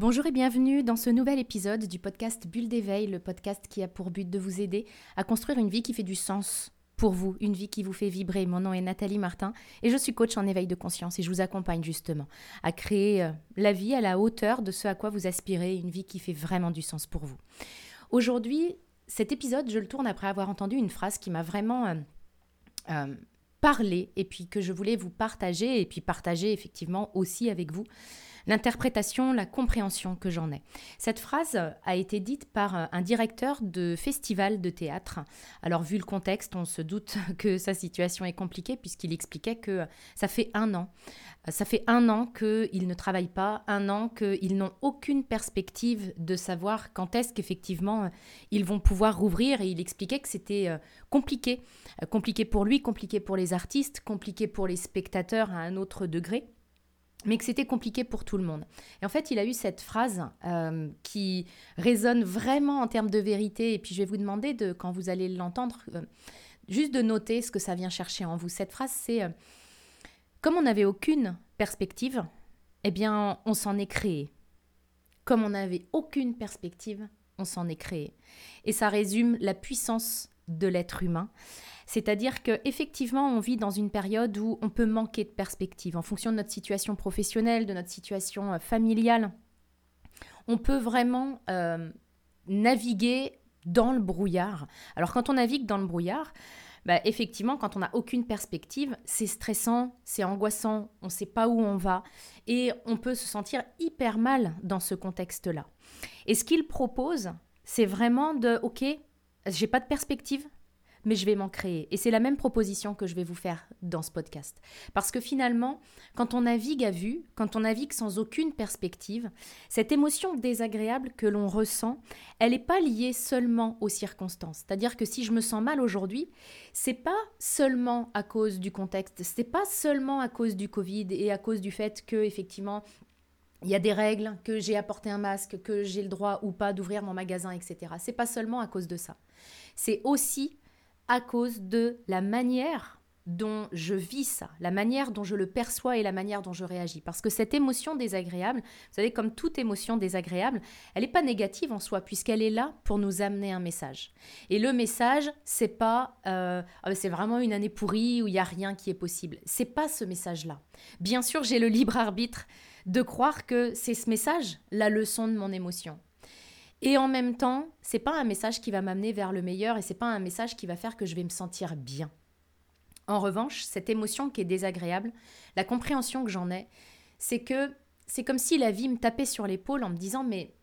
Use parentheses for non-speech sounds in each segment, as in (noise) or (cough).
Bonjour et bienvenue dans ce nouvel épisode du podcast Bulle d'éveil, le podcast qui a pour but de vous aider à construire une vie qui fait du sens pour vous, une vie qui vous fait vibrer. Mon nom est Nathalie Martin et je suis coach en éveil de conscience et je vous accompagne justement à créer euh, la vie à la hauteur de ce à quoi vous aspirez, une vie qui fait vraiment du sens pour vous. Aujourd'hui, cet épisode, je le tourne après avoir entendu une phrase qui m'a vraiment euh, euh, parlé et puis que je voulais vous partager et puis partager effectivement aussi avec vous l'interprétation, la compréhension que j'en ai. Cette phrase a été dite par euh, un directeur de festival de théâtre. Alors vu le contexte, on se doute (laughs) que sa situation est compliquée puisqu'il expliquait que ça fait un an. Ça fait un an qu'ils ne travaillent pas, un an qu'ils n'ont aucune perspective de savoir quand est-ce qu'effectivement euh, ils vont pouvoir rouvrir. Et il expliquait que c'était euh, compliqué. Compliqué pour lui, compliqué pour les artistes, compliqué pour les spectateurs à un autre degré mais que c'était compliqué pour tout le monde. Et en fait, il a eu cette phrase euh, qui résonne vraiment en termes de vérité. Et puis, je vais vous demander, de, quand vous allez l'entendre, euh, juste de noter ce que ça vient chercher en vous. Cette phrase, c'est euh, Comme on n'avait aucune perspective, eh bien, on s'en est créé. Comme on n'avait aucune perspective, on s'en est créé. Et ça résume la puissance de l'être humain. C'est-à-dire qu'effectivement, on vit dans une période où on peut manquer de perspective en fonction de notre situation professionnelle, de notre situation euh, familiale. On peut vraiment euh, naviguer dans le brouillard. Alors quand on navigue dans le brouillard, bah, effectivement, quand on n'a aucune perspective, c'est stressant, c'est angoissant, on ne sait pas où on va et on peut se sentir hyper mal dans ce contexte-là. Et ce qu'il propose, c'est vraiment de, ok, j'ai pas de perspective, mais je vais m'en créer. Et c'est la même proposition que je vais vous faire dans ce podcast. Parce que finalement, quand on navigue à vue, quand on navigue sans aucune perspective, cette émotion désagréable que l'on ressent, elle n'est pas liée seulement aux circonstances. C'est-à-dire que si je me sens mal aujourd'hui, c'est pas seulement à cause du contexte, c'est pas seulement à cause du Covid et à cause du fait que effectivement il y a des règles, que j'ai apporté un masque, que j'ai le droit ou pas d'ouvrir mon magasin, etc. C'est pas seulement à cause de ça. C'est aussi à cause de la manière dont je vis ça, la manière dont je le perçois et la manière dont je réagis. Parce que cette émotion désagréable, vous savez, comme toute émotion désagréable, elle n'est pas négative en soi, puisqu'elle est là pour nous amener un message. Et le message, c'est pas, euh, ah, c'est vraiment une année pourrie où il y a rien qui est possible. C'est pas ce message-là. Bien sûr, j'ai le libre arbitre de croire que c'est ce message la leçon de mon émotion. Et en même temps, c'est pas un message qui va m'amener vers le meilleur et c'est pas un message qui va faire que je vais me sentir bien. En revanche, cette émotion qui est désagréable, la compréhension que j'en ai, c'est que c'est comme si la vie me tapait sur l'épaule en me disant mais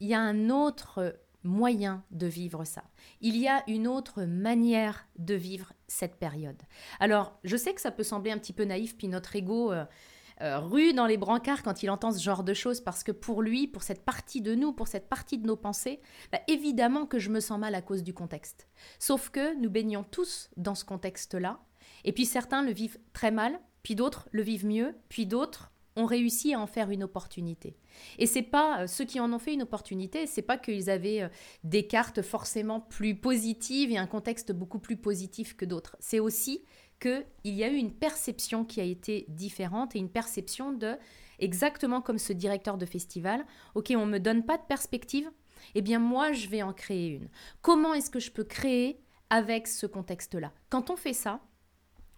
il y a un autre moyen de vivre ça. Il y a une autre manière de vivre cette période. Alors, je sais que ça peut sembler un petit peu naïf, puis notre ego euh, rue dans les brancards quand il entend ce genre de choses, parce que pour lui, pour cette partie de nous, pour cette partie de nos pensées, bah, évidemment que je me sens mal à cause du contexte. Sauf que nous baignons tous dans ce contexte-là, et puis certains le vivent très mal, puis d'autres le vivent mieux, puis d'autres ont réussi à en faire une opportunité. Et c'est pas euh, ceux qui en ont fait une opportunité, c'est pas qu'ils avaient euh, des cartes forcément plus positives et un contexte beaucoup plus positif que d'autres. C'est aussi qu'il y a eu une perception qui a été différente et une perception de, exactement comme ce directeur de festival, ok, on ne me donne pas de perspective, eh bien moi je vais en créer une. Comment est-ce que je peux créer avec ce contexte-là? Quand on fait ça,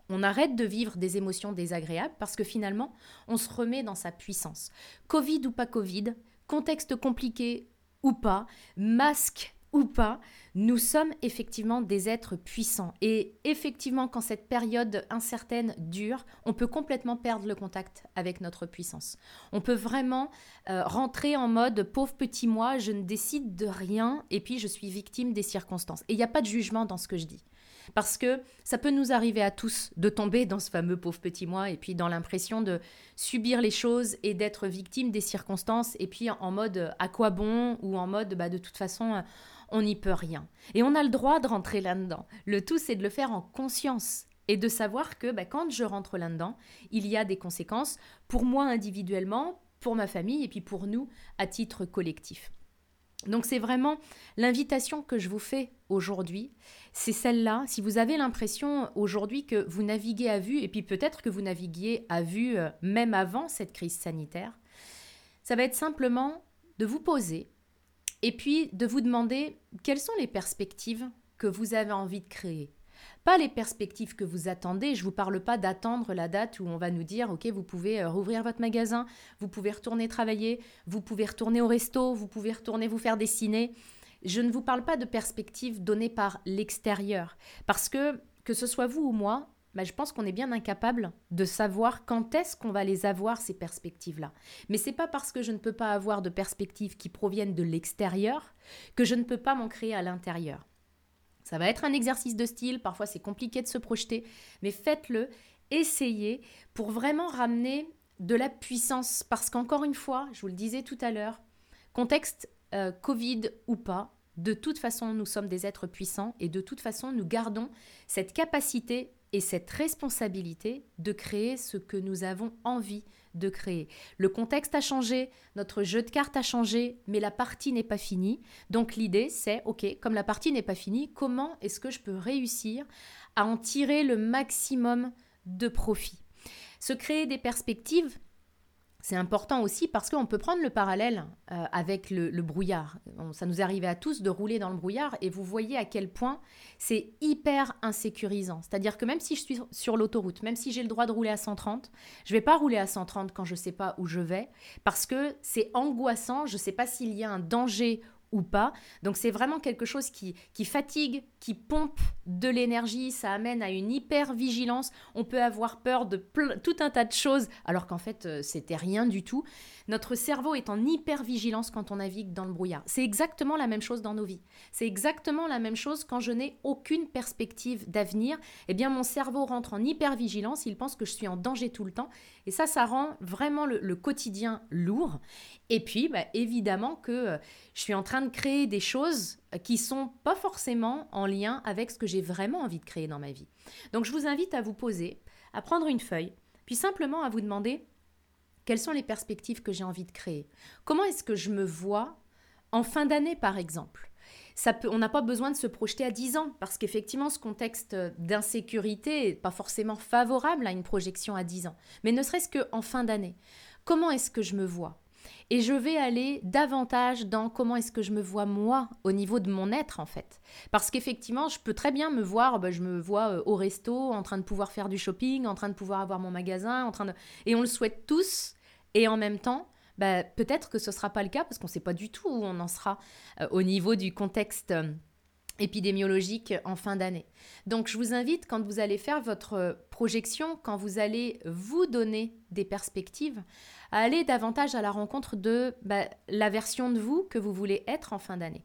on arrête de vivre des émotions désagréables parce que finalement, on se remet dans sa puissance. Covid ou pas Covid, contexte compliqué ou pas, masque ou pas, nous sommes effectivement des êtres puissants. Et effectivement, quand cette période incertaine dure, on peut complètement perdre le contact avec notre puissance. On peut vraiment euh, rentrer en mode pauvre petit moi, je ne décide de rien et puis je suis victime des circonstances. Et il n'y a pas de jugement dans ce que je dis. Parce que ça peut nous arriver à tous de tomber dans ce fameux pauvre petit moi et puis dans l'impression de subir les choses et d'être victime des circonstances et puis en mode à quoi bon? ou en mode bah, de toute façon on n'y peut rien. Et on a le droit de rentrer là-dedans. Le tout, c'est de le faire en conscience et de savoir que bah, quand je rentre là-dedans, il y a des conséquences pour moi individuellement, pour ma famille et puis pour nous à titre collectif. Donc c'est vraiment l'invitation que je vous fais aujourd'hui, c'est celle-là. Si vous avez l'impression aujourd'hui que vous naviguez à vue, et puis peut-être que vous naviguiez à vue euh, même avant cette crise sanitaire, ça va être simplement de vous poser et puis de vous demander quelles sont les perspectives que vous avez envie de créer? Pas les perspectives que vous attendez. Je ne vous parle pas d'attendre la date où on va nous dire, OK, vous pouvez euh, rouvrir votre magasin, vous pouvez retourner travailler, vous pouvez retourner au resto, vous pouvez retourner vous faire dessiner. Je ne vous parle pas de perspectives données par l'extérieur. Parce que, que ce soit vous ou moi, bah, je pense qu'on est bien incapable de savoir quand est-ce qu'on va les avoir, ces perspectives-là. Mais c'est pas parce que je ne peux pas avoir de perspectives qui proviennent de l'extérieur que je ne peux pas m'en créer à l'intérieur. Ça va être un exercice de style, parfois c'est compliqué de se projeter, mais faites-le, essayez pour vraiment ramener de la puissance. Parce qu'encore une fois, je vous le disais tout à l'heure, contexte euh, Covid ou pas, de toute façon, nous sommes des êtres puissants et de toute façon, nous gardons cette capacité et cette responsabilité de créer ce que nous avons envie de créer. Le contexte a changé, notre jeu de cartes a changé, mais la partie n'est pas finie. Donc l'idée, c'est, OK, comme la partie n'est pas finie, comment est-ce que je peux réussir à en tirer le maximum de profit? Se créer des perspectives, c'est important aussi parce qu'on peut prendre le parallèle euh, avec le, brouillard. ça nous arrivait à tous de rouler dans le brouillard et vous voyez à quel point c'est hyper insécurisant. C'est-à-dire que même si je suis sur l'autoroute, même si j'ai le droit de rouler à 130, je vais pas rouler à 130 quand je ne sais pas où je vais parce que c'est angoissant, je ne sais pas s'il y a un danger ou pas. Donc c'est vraiment quelque chose qui fatigue, qui pompe de l'énergie, ça amène à une hyper vigilance. On peut avoir peur de tout un tas de choses alors qu'en fait euh, c'était rien du tout. Notre cerveau est en hyper vigilance quand on navigue dans le brouillard. C'est exactement la même chose dans nos vies. C'est exactement la même chose quand je n'ai aucune perspective d'avenir. Eh bien mon cerveau rentre en hyper vigilance, il pense que je suis en danger tout le temps et ça ça rend vraiment le, quotidien lourd. Et puis bah, évidemment que euh, je suis en train de créer des choses qui sont pas forcément en lien avec ce que j'ai vraiment envie de créer dans ma vie. Donc je vous invite à vous poser, à prendre une feuille, puis simplement à vous demander quelles sont les perspectives que j'ai envie de créer. Comment est-ce que je me vois en fin d'année par exemple? Ça peut, on n'a pas besoin de se projeter à 10 ans, parce qu'effectivement, ce contexte d'insécurité n'est pas forcément favorable à une projection à 10 ans, mais ne serait-ce qu'en fin d'année. Comment est-ce que je me vois? Et je vais aller davantage dans comment est-ce que je me vois moi au niveau de mon être en fait. Parce qu'effectivement, je peux très bien me voir, bah, je me vois euh, au resto, en train de pouvoir faire du shopping, en train de pouvoir avoir mon magasin, en train de... Et on le souhaite tous, et en même temps, bah, peut-être que ce ne sera pas le cas parce qu'on ne sait pas du tout où on en sera euh, au niveau du contexte. Euh, épidémiologique en fin d'année. Donc je vous invite, quand vous allez faire votre projection, quand vous allez vous donner des perspectives, à aller davantage à la rencontre de bah, la version de vous que vous voulez être en fin d'année.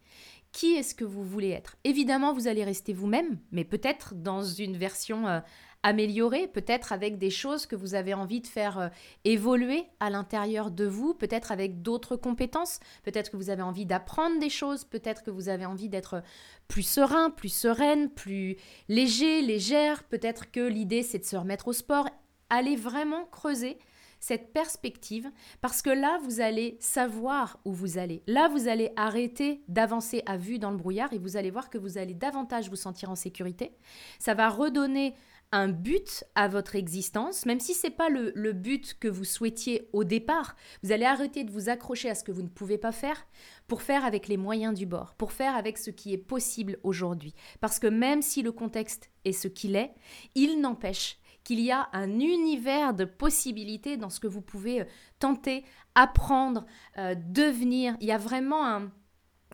Qui est-ce que vous voulez être? Évidemment, vous allez rester vous-même, mais peut-être dans une version euh, améliorée, peut-être avec des choses que vous avez envie de faire euh, évoluer à l'intérieur de vous, peut-être avec d'autres compétences, peut-être que vous avez envie d'apprendre des choses, peut-être que vous avez envie d'être plus serein, plus sereine, plus léger, légère, peut-être que l'idée c'est de se remettre au sport. Allez vraiment creuser cette perspective parce que là, vous allez savoir où vous allez. Là, vous allez arrêter d'avancer à vue dans le brouillard et vous allez voir que vous allez davantage vous sentir en sécurité. Ça va redonner un but à votre existence, même si ce n'est pas le, le, but que vous souhaitiez au départ. Vous allez arrêter de vous accrocher à ce que vous ne pouvez pas faire pour faire avec les moyens du bord, pour faire avec ce qui est possible aujourd'hui. Parce que même si le contexte est ce qu'il est, il n'empêche qu'il y a un univers de possibilités dans ce que vous pouvez euh, tenter, apprendre, euh, devenir. Il y a vraiment un,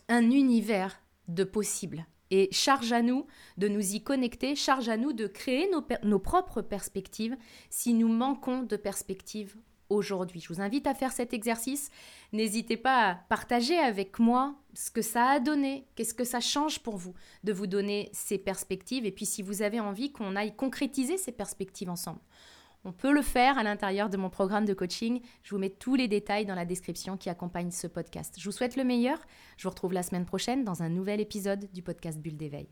univers de possibles. Et charge à nous de nous y connecter, charge à nous de créer nos, nos propres perspectives si nous manquons de perspectives aujourd'hui. Je vous invite à faire cet exercice. N'hésitez pas à partager avec moi ce que ça a donné, qu'est-ce que ça change pour vous de vous donner ces perspectives et puis si vous avez envie qu'on aille concrétiser ces perspectives ensemble. On peut le faire à l'intérieur de mon programme de coaching. Je vous mets tous les détails dans la description qui accompagne ce podcast. Je vous souhaite le meilleur. Je vous retrouve la semaine prochaine dans un nouvel épisode du podcast Bulle d'éveil.